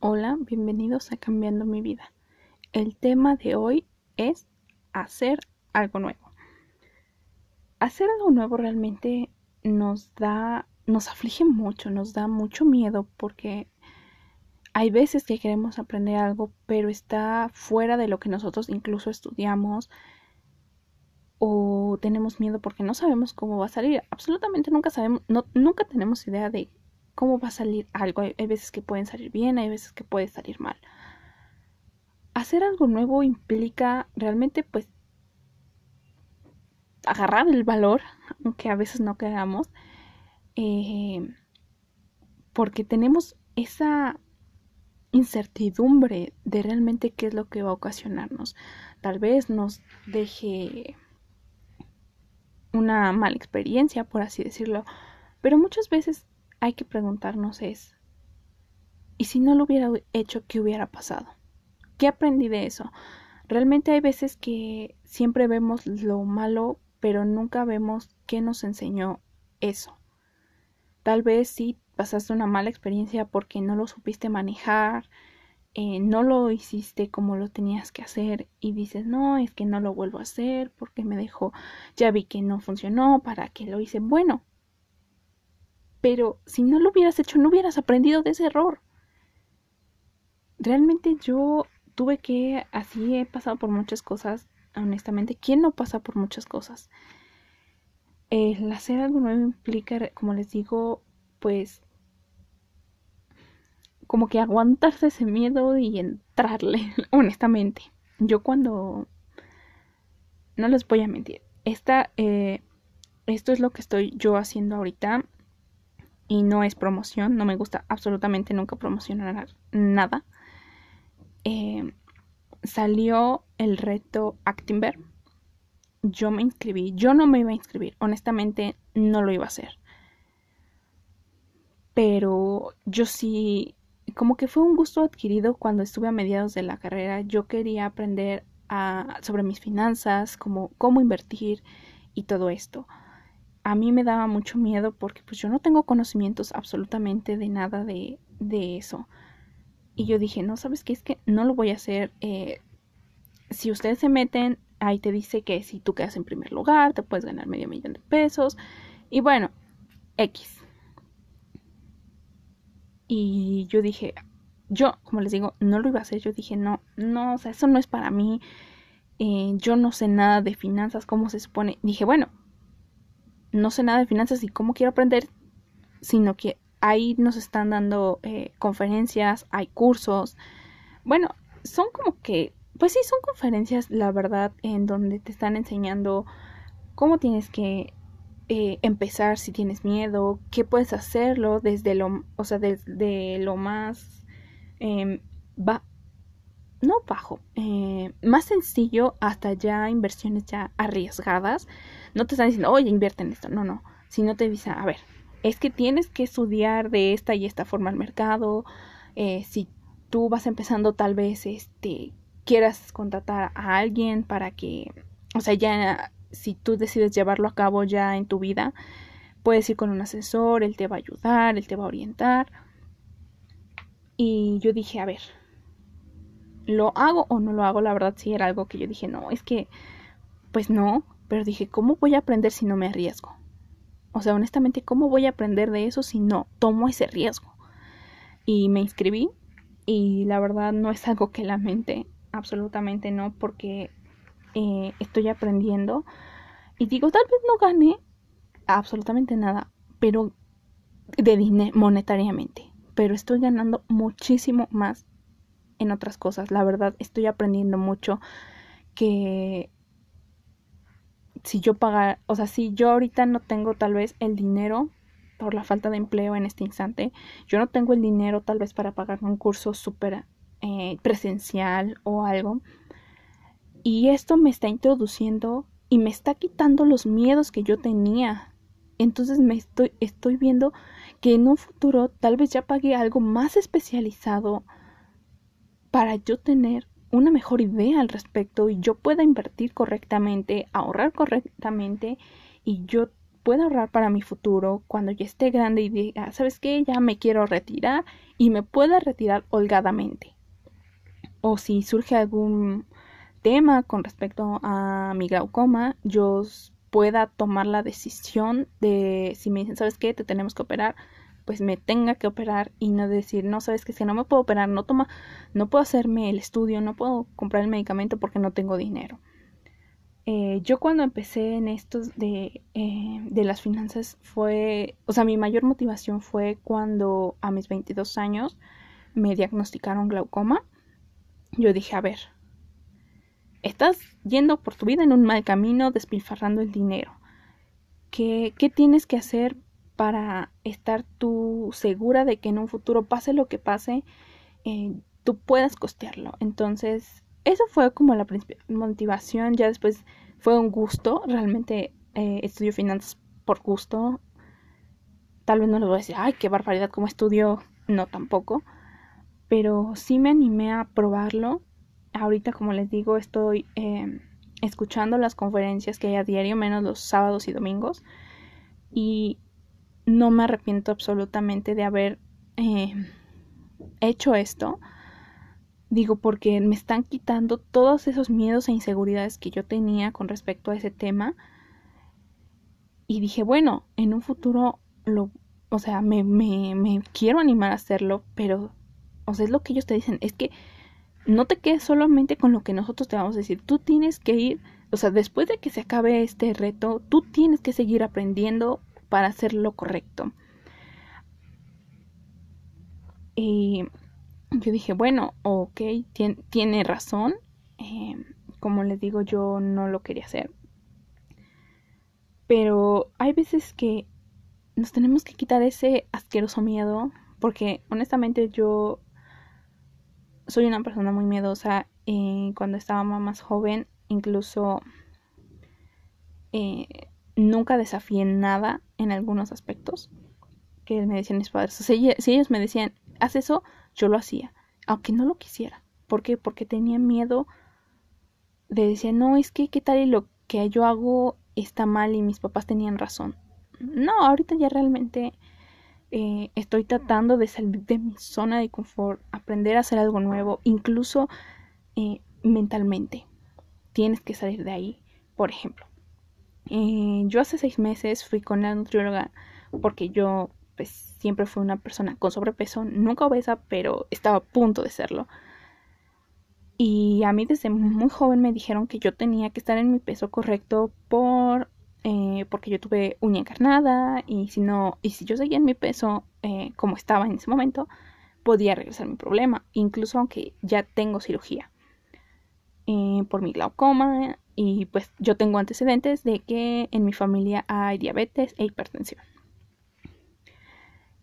Hola, bienvenidos a Cambiando mi vida. El tema de hoy es hacer algo nuevo. Hacer algo nuevo realmente nos da, nos aflige mucho, nos da mucho miedo porque hay veces que queremos aprender algo, pero está fuera de lo que nosotros incluso estudiamos o tenemos miedo porque no sabemos cómo va a salir. Absolutamente nunca sabemos, no, nunca tenemos idea de cómo va a salir algo. Hay, veces que pueden salir bien, hay veces que puede salir mal. Hacer algo nuevo implica realmente pues agarrar el valor, aunque a veces no queramos, eh, porque tenemos esa incertidumbre de realmente qué es lo que va a ocasionarnos. Tal vez nos deje una mala experiencia, por así decirlo, pero muchas veces hay que preguntarnos es, ¿y si no lo hubiera hecho, qué hubiera pasado? ¿Qué aprendí de eso? Realmente hay veces que siempre vemos lo malo, pero nunca vemos qué nos enseñó eso. Tal vez sí pasaste una mala experiencia porque no lo supiste manejar, eh, no lo hiciste como lo tenías que hacer y dices, no, es que no lo vuelvo a hacer porque me dejó, ya vi que no funcionó, para que lo hice. Bueno, pero si no lo hubieras hecho, no hubieras aprendido de ese error. Realmente yo tuve que, así he pasado por muchas cosas, honestamente, ¿quién no pasa por muchas cosas? El hacer algo nuevo implica, como les digo, pues como que aguantarse ese miedo y entrarle, honestamente. Yo cuando... No les voy a mentir. Esta, eh, esto es lo que estoy yo haciendo ahorita y no es promoción, no me gusta absolutamente nunca promocionar nada. Eh, salió el reto Actimber. Yo me inscribí, yo no me iba a inscribir, honestamente no lo iba a hacer. Pero yo sí, como que fue un gusto adquirido cuando estuve a mediados de la carrera. Yo quería aprender sobre mis finanzas, cómo, cómo invertir y todo esto a mí me daba mucho miedo porque pues yo no tengo conocimientos absolutamente de nada de, de eso. Y yo dije, no, ¿sabes qué? Es que no lo voy a hacer. Eh, si ustedes se meten, ahí te dice que si tú quedas en primer lugar, te puedes ganar medio millón de pesos. Y bueno, X. Y yo dije, yo, como les digo, no lo iba a hacer. Yo dije, no, no, o sea, eso no es para mí. Eh, yo no sé nada de finanzas, cómo se supone. Dije, bueno, no sé nada de finanzas y cómo quiero aprender, sino que ahí nos están dando eh, conferencias, hay cursos. Bueno, son como que, pues sí, son conferencias, la verdad, en donde te están enseñando cómo tienes que eh, empezar si tienes miedo, qué puedes hacerlo desde lo, o sea, desde lo más eh, no bajo, eh, más sencillo hasta ya inversiones ya arriesgadas. No te están diciendo, oye, invierte en esto, no, no, sino te dicen, a ver, es que tienes que estudiar de esta y esta forma el mercado. Eh, si tú vas empezando, tal vez este quieras contratar a alguien para que, o sea, ya si tú decides llevarlo a cabo ya en tu vida, puedes ir con un asesor, él te va a ayudar, él te va a orientar. Y yo dije, a ver, ¿lo hago o no lo hago? La verdad sí era algo que yo dije, no, es que, pues no, pero dije, ¿cómo voy a aprender si no me arriesgo? O sea, honestamente, ¿cómo voy a aprender de eso si no tomo ese riesgo? Y me inscribí y la verdad no es algo que la mente, absolutamente no, porque eh, estoy aprendiendo. Y digo, tal vez no gane absolutamente nada, pero de dinero monetariamente, pero estoy ganando muchísimo más en otras cosas. La verdad, estoy aprendiendo mucho que si yo pagar, o sea, si yo ahorita no tengo tal vez el dinero por la falta de empleo en este instante, yo no tengo el dinero tal vez para pagar un curso súper eh, presencial o algo. Y esto me está introduciendo y me está quitando los miedos que yo tenía. Entonces me estoy, estoy viendo que en un futuro tal vez ya pague algo más especializado para yo tener una mejor idea al respecto y yo pueda invertir correctamente, ahorrar correctamente y yo pueda ahorrar para mi futuro cuando ya esté grande y diga, ¿sabes qué? Ya me quiero retirar y me pueda retirar holgadamente. O si surge algún tema con respecto a mi glaucoma, yo pueda tomar la decisión de si me dicen, ¿sabes qué? Te tenemos que operar, pues me tenga que operar y no decir, no, sabes que si no me puedo operar, no toma, no puedo hacerme el estudio, no puedo comprar el medicamento porque no tengo dinero. Eh, yo cuando empecé en esto de, eh, de las finanzas fue, o sea, mi mayor motivación fue cuando a mis 22 años me diagnosticaron glaucoma. Yo dije, a ver, estás yendo por tu vida en un mal camino, despilfarrando el dinero. ¿Qué, qué tienes que hacer para estar tú segura de que en un futuro, pase lo que pase, eh, tú puedas costearlo? Entonces, eso fue como la motivación. Ya después fue un gusto. Realmente eh, estudio finanzas por gusto. Tal vez no les voy a decir, ay, qué barbaridad, como estudio. No, tampoco. Pero sí me animé a probarlo ahorita, como les digo, estoy em, escuchando las conferencias que hay a diario, menos los sábados y domingos. Y no me arrepiento absolutamente de haber em, hecho esto. Digo, porque me están quitando todos esos miedos e inseguridades que yo tenía con respecto a ese tema. Y dije, bueno, en un futuro lo, o sea, me, me, me quiero animar a hacerlo, pero, o sea, es lo que ellos te dicen, es que no te quedes solamente con lo que nosotros te vamos a decir. Tú tienes que ir, o sea, después de que se acabe este reto, tú tienes que seguir aprendiendo para hacer lo correcto. Y yo dije, bueno, ok, tiene, razón. Eh, como les digo, yo no lo quería hacer. Pero hay veces que nos tenemos que quitar ese asqueroso miedo. Porque honestamente yo soy una persona muy miedosa. y cuando estaba más joven, incluso eh, nunca desafié nada en algunos aspectos que me decían mis padres. si, ellos me decían, haz eso, yo lo hacía, aunque no lo quisiera. ¿Por qué? Porque tenía miedo de decir, no, es que qué tal y lo que yo hago está mal y mis papás tenían razón. No, ahorita ya realmente eh, estoy tratando de salir de mi zona de confort, aprender a hacer algo nuevo, incluso eh, mentalmente. Tienes que salir de ahí. Por ejemplo, yo hace seis meses fui con la nutrióloga porque yo pues siempre fui una persona con sobrepeso, nunca obesa, pero estaba a punto de serlo. Y a mí desde muy joven me dijeron que yo tenía que estar en mi peso correcto por eh, porque yo tuve uña encarnada y si no, y si yo seguía en mi peso eh, como estaba en ese momento, podía regresar mi problema, incluso aunque ya tengo cirugía eh, por mi glaucoma y pues yo tengo antecedentes de que en mi familia hay diabetes e hipertensión.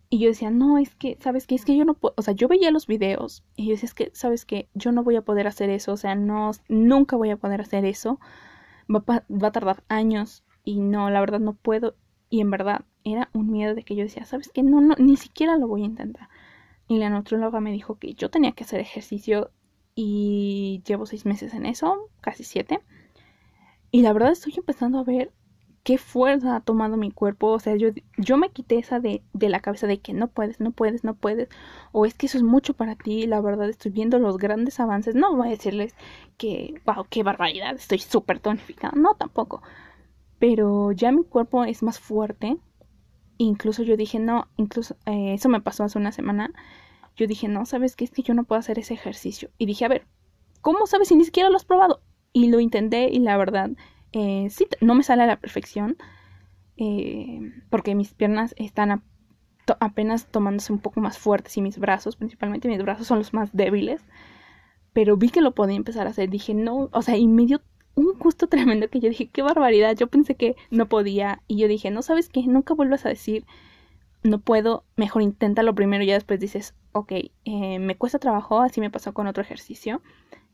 Y yo decía, no, es que, ¿sabes qué? Es que yo no puedo, o sea, yo veía los videos y yo decía, es que, ¿sabes qué? Yo no voy a poder hacer eso, o sea, no, nunca voy a poder hacer eso. Va, va a tardar años y no, la verdad no puedo. Y en verdad era un miedo de que yo decía, ¿sabes qué? No, no, ni siquiera lo voy a intentar. Y la nutrióloga me dijo que yo tenía que hacer ejercicio y llevo seis meses en eso, casi siete. Y la verdad estoy empezando a ver qué fuerza ha tomado mi cuerpo. O sea, yo, yo me quité esa de, de la cabeza de que no puedes, no puedes, no puedes. O es que eso es mucho para ti. La verdad estoy viendo los grandes avances. No voy a decirles que, wow, qué barbaridad, estoy súper tonificada. No, tampoco pero ya mi cuerpo es más fuerte. Incluso yo dije, no, incluso eh, eso me pasó hace una semana. Yo dije, no, ¿sabes qué? Es que yo no puedo hacer ese ejercicio. Y dije, a ver, ¿cómo sabes si ni siquiera lo has probado? Y lo intenté y la verdad, eh, sí, no me sale a la perfección. Eh, porque mis piernas están apenas tomándose un poco más fuertes y mis brazos, principalmente mis brazos son los más débiles. Pero vi que lo podía empezar a hacer. Dije, no, o sea, y me dio un gusto tremendo que yo dije, qué barbaridad, yo pensé que no podía y yo dije, no sabes qué, nunca vuelvas a decir, no puedo, mejor inténtalo primero y ya después dices, ok, eh, me cuesta trabajo, así me pasó con otro ejercicio.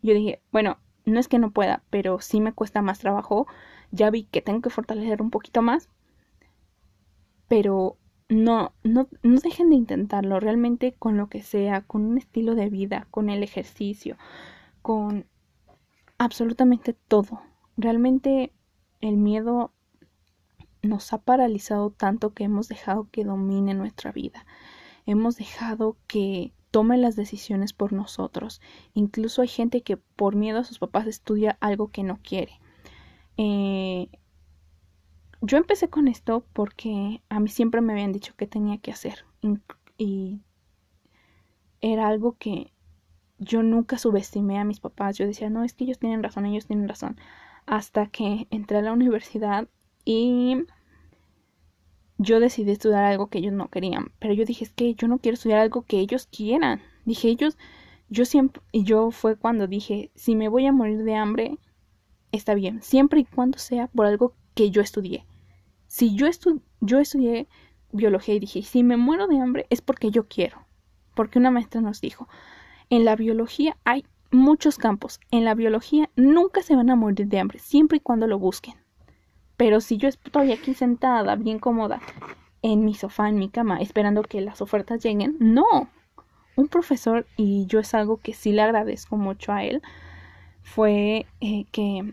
Yo dije, bueno, no es que no pueda, pero sí me cuesta más trabajo, ya vi que tengo que fortalecer un poquito más, pero no, no, no dejen de intentarlo, realmente con lo que sea, con un estilo de vida, con el ejercicio, con absolutamente todo. Realmente el miedo nos ha paralizado tanto que hemos dejado que domine nuestra vida. Hemos dejado que tome las decisiones por nosotros. Incluso hay gente que por miedo a sus papás estudia algo que no quiere. Eh, yo empecé con esto porque a mí siempre me habían dicho que tenía que hacer. Y era algo que yo nunca subestimé a mis papás. Yo decía, no, es que ellos tienen razón, ellos tienen razón. Hasta que entré a la universidad y yo decidí estudiar algo que ellos no querían. Pero yo dije, es que yo no quiero estudiar algo que ellos quieran. Dije, ellos, yo siempre, y yo fue cuando dije, si me voy a morir de hambre, está bien, siempre y cuando sea por algo que yo estudié. Si yo, yo estudié biología y dije, si me muero de hambre es porque yo quiero. Porque una maestra nos dijo, en la biología hay muchos campos. En la biología nunca se van a morir de hambre, siempre y cuando lo busquen. Pero si yo estoy aquí sentada, bien cómoda, en mi sofá, en mi cama, esperando que las ofertas lleguen, no. Un profesor, y yo es algo que sí le agradezco mucho a él, fue eh, que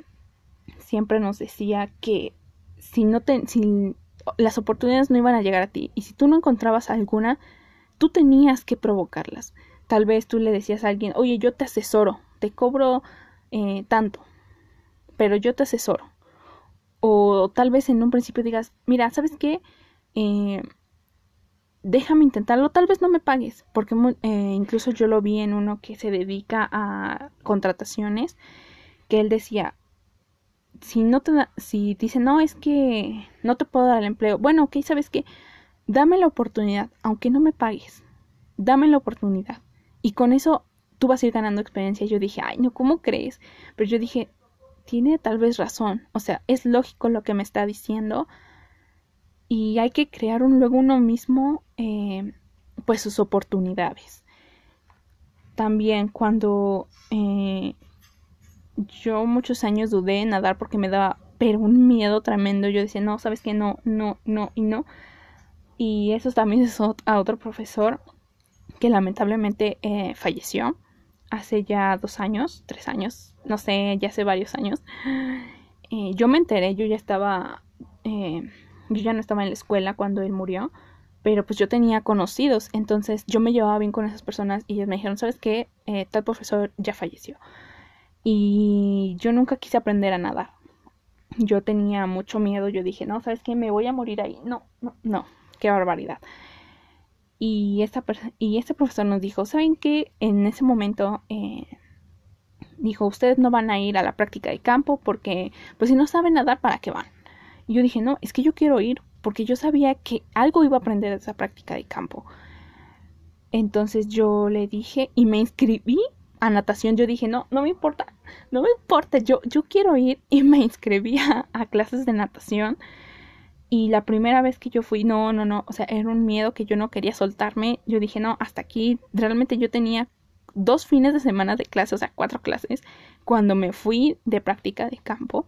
siempre nos decía que si no te, si las oportunidades no iban a llegar a ti y si tú no encontrabas alguna, tú tenías que provocarlas. Tal vez tú le decías a alguien, oye, yo te asesoro, te cobro eh, tanto, pero yo te asesoro. O tal vez en un principio digas, mira, ¿sabes qué? Eh, déjame intentarlo, tal vez no me pagues, porque eh, incluso yo lo vi en uno que se dedica a contrataciones, que él decía, si no te si dice, no, es que no te puedo dar el empleo, bueno, ok, ¿sabes qué? Dame la oportunidad, aunque no me pagues, dame la oportunidad. Y con eso tú vas a ir ganando experiencia. Yo dije, ay, no, ¿cómo crees? Pero yo dije, tiene tal vez razón, o sea, es lógico lo que me está diciendo y hay que crear un, luego uno mismo eh, pues sus oportunidades. También cuando eh, yo muchos años dudé en nadar porque me daba pero un miedo tremendo. Yo decía, no, sabes que no, no, no y no. Y eso también es a otro profesor que lamentablemente eh, falleció hace ya dos años, tres años, no sé, ya hace varios años. Eh, yo me enteré, yo ya estaba, eh, yo ya no estaba en la escuela cuando él murió, pero pues yo tenía conocidos, entonces yo me llevaba bien con esas personas y ellos me dijeron, ¿sabes qué? tal profesor ya falleció y yo nunca quise aprender a nadar. Yo tenía mucho miedo, yo dije, no, ¿sabes qué? Me voy a morir ahí. No, no, no, qué barbaridad. Y, esta y este profesor nos dijo, ¿saben qué? En ese momento eh, dijo, ustedes no van a ir a la práctica de campo porque, pues si no saben nadar, ¿para qué van? Y yo dije, no, es que yo quiero ir porque yo sabía que algo iba a aprender de esa práctica de campo. Entonces yo le dije y me inscribí a natación, yo dije, no, no me importa, no me importa, yo, yo quiero ir y me inscribí a, clases de natación. Y la primera vez que yo fui, no, no, no, o sea, era un miedo que yo no quería soltarme. Yo dije, no, hasta aquí, realmente yo tenía dos fines de semana de clases, o sea, cuatro clases, cuando me fui de práctica de campo.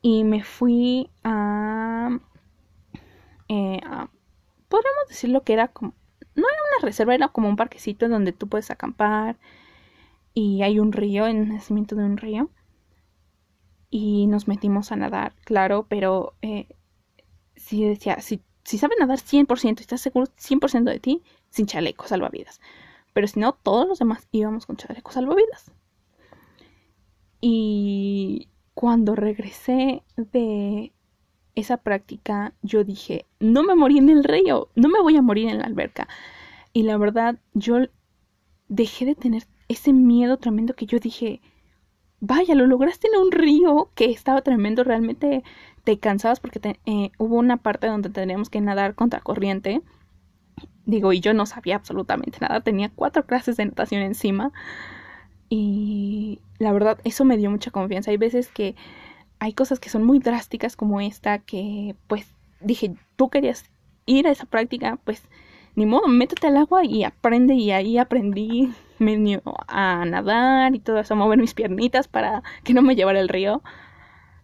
Y me fui a, eh, a podríamos decirlo que era como, no era una reserva, era como un parquecito donde tú puedes acampar y hay un río, el nacimiento de un río. Y nos metimos a nadar, claro, pero eh, si decía, si, si sabes nadar 100% y estás seguro 100% de ti, sin chaleco salvavidas. Pero si no, todos los demás íbamos con chaleco salvavidas. Y cuando regresé de esa práctica, yo dije, no me morí en el río, no me voy a morir en la alberca. Y la verdad, yo dejé de tener ese miedo tremendo que yo dije, vaya, lo lograste en un río que estaba tremendo, realmente te cansabas porque eh, hubo una parte donde teníamos que nadar contra corriente. Digo, y yo no sabía absolutamente nada, tenía cuatro clases de natación encima. Y la verdad, eso me dio mucha confianza. Hay veces que hay cosas que son muy drásticas como esta, que pues dije, tú querías ir a esa práctica, pues ni modo, métete al agua y aprende. Y ahí aprendí a nadar y todo eso, a mover mis piernitas para que no me llevara el río.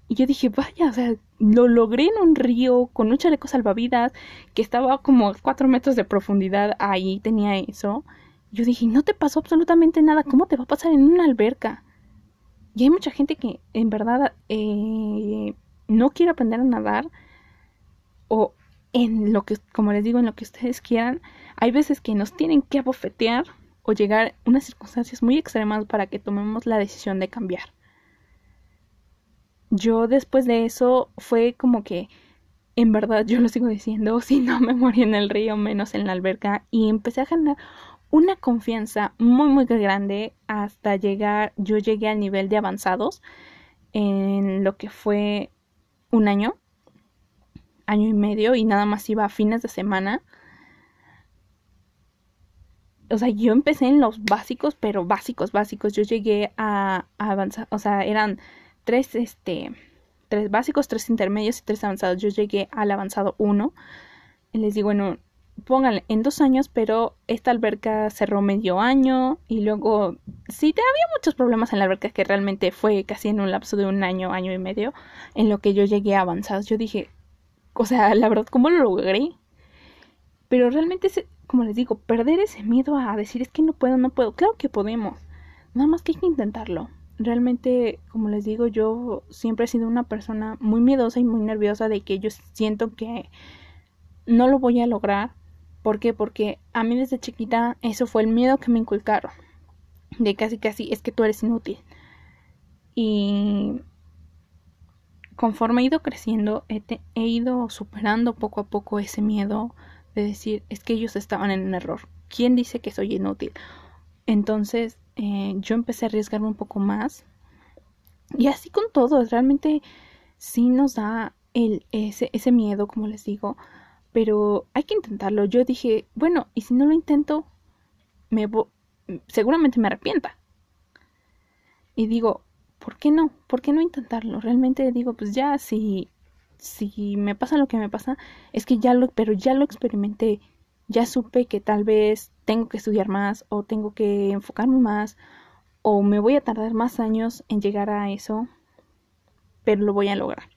Y yo dije, vaya, o sea, lo logré en un río con un chaleco salvavidas que estaba como a cuatro metros de profundidad. Ahí tenía eso. Yo dije, no te pasó absolutamente nada. ¿Cómo te va a pasar en una alberca? Y hay mucha gente que en verdad eh, no quiere aprender a nadar o en lo que, como les digo, en lo que ustedes quieran, hay veces que nos tienen que abofetear o llegar a unas circunstancias muy extremas para que tomemos la decisión de cambiar. Yo después de eso fue como que, en verdad, yo lo sigo diciendo, si no me morí en el río, menos en la alberca, y empecé a ganar una confianza muy, muy grande hasta llegar, yo llegué al nivel de avanzados en lo que fue un año, año y medio, y nada más iba a fines de semana. O sea, yo empecé en los básicos, pero básicos, básicos. Yo llegué a, avanzar, o sea, eran tres, este, tres básicos, tres intermedios y tres avanzados. Yo llegué al avanzado uno. Y les digo, bueno, pónganle en dos años, pero esta alberca cerró medio año y luego sí, había muchos problemas en la alberca que realmente fue casi en un lapso de un año, año y medio, en lo que yo llegué a avanzados. Yo dije, o sea, la verdad, ¿cómo lo logré? Pero realmente, como les digo, perder ese miedo a decir es que no puedo, no puedo. Claro que podemos, nada más que hay que intentarlo. Realmente, como les digo, yo siempre he sido una persona muy miedosa y muy nerviosa de que yo siento que no lo voy a lograr ¿Por qué? Porque a mí desde chiquita eso fue el miedo que me inculcaron. De casi casi es que tú eres inútil. Y conforme he ido creciendo, he, ido superando poco a poco ese miedo de decir, es que ellos estaban en un error. ¿Quién dice que soy inútil? Entonces eh, yo empecé a arriesgarme un poco más. Y así con todo, realmente sí nos da el, ese, ese miedo, como les digo, pero hay que intentarlo. Yo dije, bueno, y si no lo intento, me seguramente me arrepienta. Y digo, ¿por qué no? ¿Por qué no intentarlo? Realmente digo, pues ya si si me pasa lo que me pasa, es que ya lo pero ya lo experimenté. Ya supe que tal vez tengo que estudiar más o tengo que enfocarme más o me voy a tardar más años en llegar a eso, pero lo voy a lograr.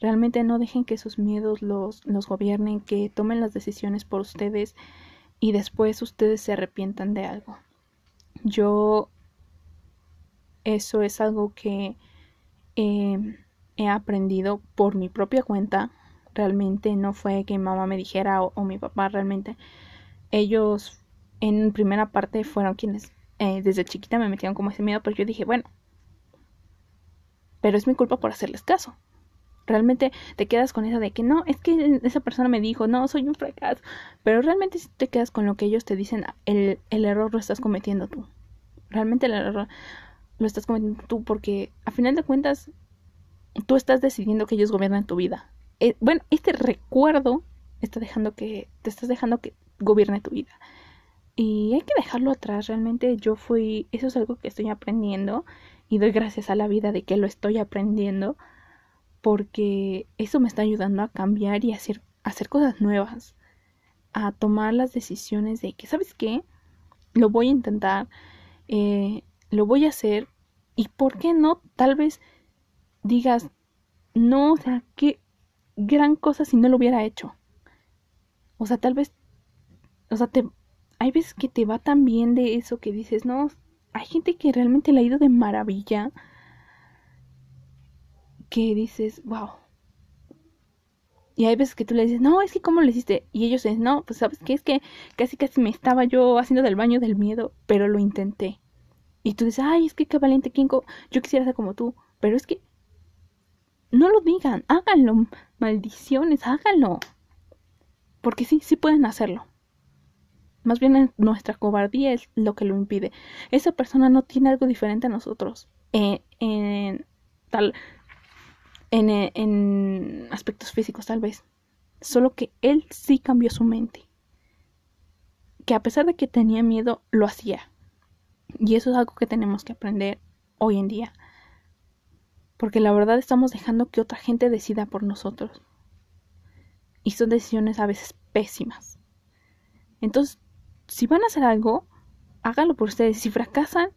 Realmente no dejen que sus miedos los, los gobiernen, que tomen las decisiones por ustedes y después ustedes se arrepientan de algo. Yo eso es algo que he aprendido por mi propia cuenta. Realmente no fue que mamá me dijera o, mi papá realmente. Ellos en primera parte fueron quienes eh, desde chiquita me metieron como ese miedo, pero yo dije, bueno, pero es mi culpa por hacerles caso. Realmente te quedas con esa de que no, es que esa persona me dijo, no, soy un fracaso. Pero realmente si te quedas con lo que ellos te dicen, el, el error lo estás cometiendo tú. Realmente el error lo estás cometiendo tú porque a final de cuentas tú estás decidiendo que ellos gobiernan tu vida. Eh, bueno, este recuerdo está dejando que, te estás dejando que gobierne tu vida. Y hay que dejarlo atrás, realmente yo fui, eso es algo que estoy aprendiendo y doy gracias a la vida de que lo estoy aprendiendo porque eso me está ayudando a cambiar y a hacer, hacer cosas nuevas, a tomar las decisiones de que, ¿sabes qué? Lo voy a intentar, eh, lo voy a hacer y ¿por qué no? Tal vez digas, no, o sea, qué gran cosa si no lo hubiera hecho. O sea, tal vez, o sea, te, hay veces que te va tan bien de eso que dices, no, hay gente que realmente le ha ido de maravilla que dices, wow. Y hay veces que tú le dices, no, es que cómo lo hiciste. Y ellos dicen, no, pues sabes que es que casi casi me estaba yo haciendo del baño del miedo, pero lo intenté. Y tú dices, ay, es que qué valiente, Kinko, yo quisiera ser como tú. Pero es que no lo digan, háganlo, maldiciones, háganlo. Porque sí, sí pueden hacerlo. Más bien nuestra cobardía es lo que lo impide. Esa persona no tiene algo diferente a nosotros. Eh, en tal, eh, en, aspectos físicos tal vez. Solo que él sí cambió su mente. Que a pesar de que tenía miedo, lo hacía. Y eso es algo que tenemos que aprender hoy en día. Porque la verdad estamos dejando que otra gente decida por nosotros. Y son decisiones a veces pésimas. Entonces, si van a hacer algo, háganlo por ustedes. Si fracasan,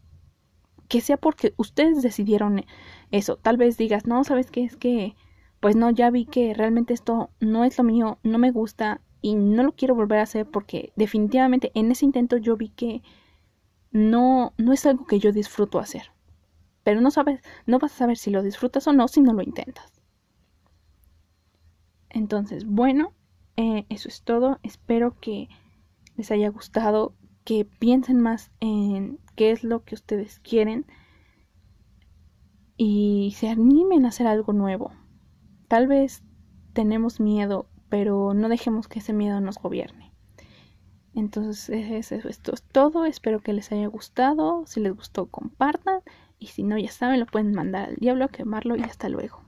que sea porque ustedes decidieron eso. Tal vez digas, no, ¿sabes qué? Es que, pues no, ya vi que realmente esto no es lo mío, no me gusta y no lo quiero volver a hacer porque definitivamente en ese intento yo vi que no, no es algo que yo disfruto hacer. Pero no sabes, no vas a saber si lo disfrutas o no si no lo intentas. Entonces, bueno, eh, eso es todo. Espero que les haya gustado, que piensen más en qué es lo que ustedes quieren y se animen a hacer algo nuevo. Tal vez tenemos miedo, pero no dejemos que ese miedo nos gobierne. Entonces, eso, esto es todo. Espero que les haya gustado. Si les gustó, compartan. Y si no, ya saben, lo pueden mandar al diablo a quemarlo y hasta luego.